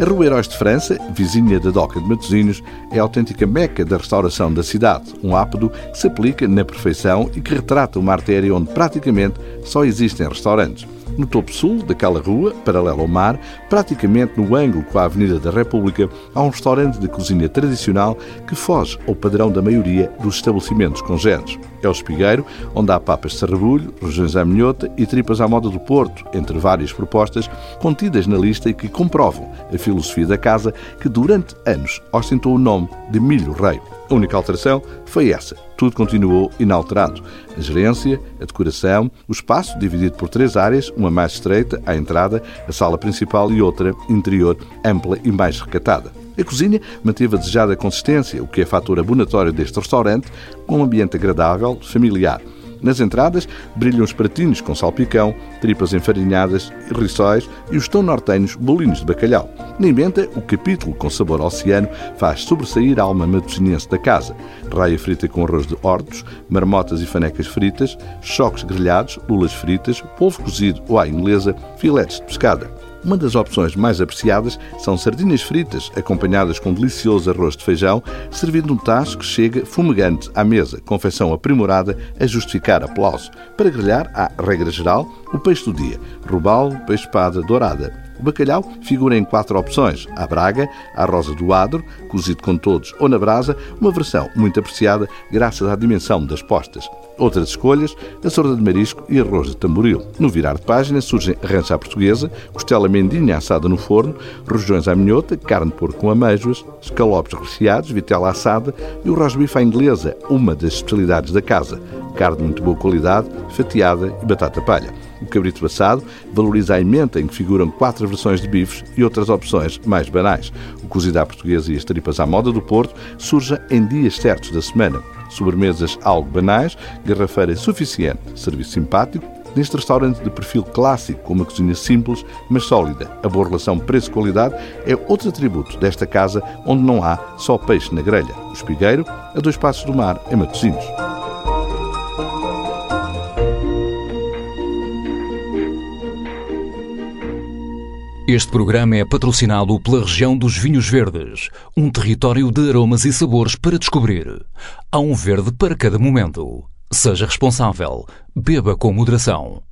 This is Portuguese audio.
Rua Heróis de França, vizinha da Doca de Matosinhos, é a autêntica meca da restauração da cidade, um ápodo que se aplica na perfeição e que retrata uma artéria onde praticamente só existem restaurantes. No topo sul daquela rua, paralelo ao mar, praticamente no ângulo com a Avenida da República, há um restaurante de cozinha tradicional que foge ao padrão da maioria dos estabelecimentos congêneres. É o Espigueiro, onde há papas de sarrabulho, regiões à minhota e tripas à moda do Porto, entre várias propostas contidas na lista e que comprovam a filosofia da casa que durante anos ostentou o nome de Milho Rei. A única alteração foi essa. Tudo continuou inalterado. A gerência, a decoração, o espaço dividido por três áreas, uma mais estreita, à entrada, a sala principal e outra interior, ampla e mais recatada. A cozinha manteve a desejada consistência, o que é fator abonatório deste restaurante, com um ambiente agradável, familiar. Nas entradas brilham os pratinhos com salpicão, tripas enfarinhadas, rissóis e os tão nortenhos bolinhos de bacalhau. Na inventa, o capítulo com sabor oceano faz sobressair a alma matosinense da casa. Raia frita com arroz de hortos, marmotas e fanecas fritas, choques grelhados, lulas fritas, polvo cozido ou à inglesa, filetes de pescada. Uma das opções mais apreciadas são sardinhas fritas, acompanhadas com um delicioso arroz de feijão, servido num tacho que chega fumegante à mesa, confecção aprimorada a justificar aplauso. Para grelhar, há, regra geral, o peixe do dia, robalo, peixe-espada, dourada. O bacalhau figura em quatro opções: a braga, a rosa do adro, cozido com todos ou na brasa, uma versão muito apreciada graças à dimensão das postas. Outras escolhas, a sorda de marisco e arroz de tamboril. No virar de página surgem rancha à portuguesa, costela mendinha assada no forno, rojões à minhota, carne de porco com amêijoas, escalopes recheados, vitela assada e o rosbife à inglesa, uma das especialidades da casa. Carne de muito boa qualidade, fatiada e batata palha. O cabrito assado valoriza a emenda em que figuram quatro versões de bifes e outras opções mais banais. O cozido à portuguesa e as tripas à moda do Porto surgem em dias certos da semana. Sobremesas algo banais, garrafeira suficiente, serviço simpático, neste restaurante de perfil clássico, com uma cozinha simples, mas sólida. A boa relação preço-qualidade é outro atributo desta casa, onde não há só peixe na grelha. O espigueiro, a dois passos do mar, em Matosinhos. Este programa é patrocinado pela região dos Vinhos Verdes, um território de aromas e sabores para descobrir. Há um verde para cada momento. Seja responsável. Beba com moderação.